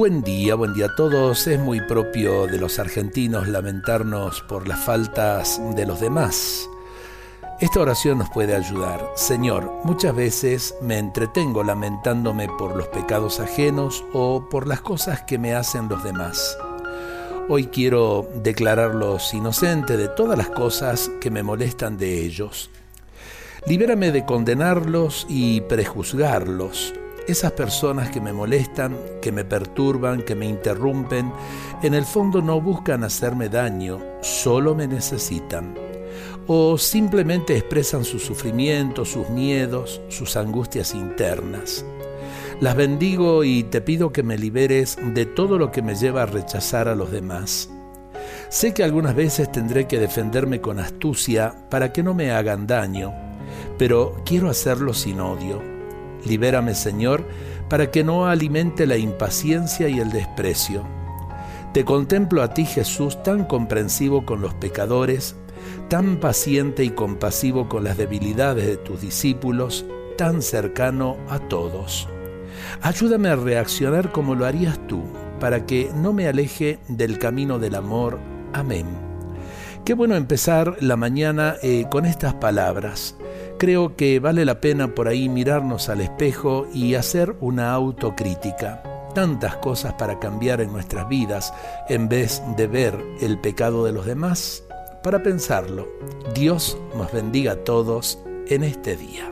Buen día, buen día a todos. Es muy propio de los argentinos lamentarnos por las faltas de los demás. Esta oración nos puede ayudar. Señor, muchas veces me entretengo lamentándome por los pecados ajenos o por las cosas que me hacen los demás. Hoy quiero declararlos inocentes de todas las cosas que me molestan de ellos. Libérame de condenarlos y prejuzgarlos esas personas que me molestan, que me perturban, que me interrumpen, en el fondo no buscan hacerme daño, solo me necesitan. O simplemente expresan sus sufrimientos, sus miedos, sus angustias internas. Las bendigo y te pido que me liberes de todo lo que me lleva a rechazar a los demás. Sé que algunas veces tendré que defenderme con astucia para que no me hagan daño, pero quiero hacerlo sin odio Libérame, Señor, para que no alimente la impaciencia y el desprecio. Te contemplo a ti, Jesús, tan comprensivo con los pecadores, tan paciente y compasivo con las debilidades de tus discípulos, tan cercano a todos. Ayúdame a reaccionar como lo harías tú, para que no me aleje del camino del amor. Amén. Qué bueno empezar la mañana eh, con estas palabras. Creo que vale la pena por ahí mirarnos al espejo y hacer una autocrítica. Tantas cosas para cambiar en nuestras vidas en vez de ver el pecado de los demás. Para pensarlo, Dios nos bendiga a todos en este día.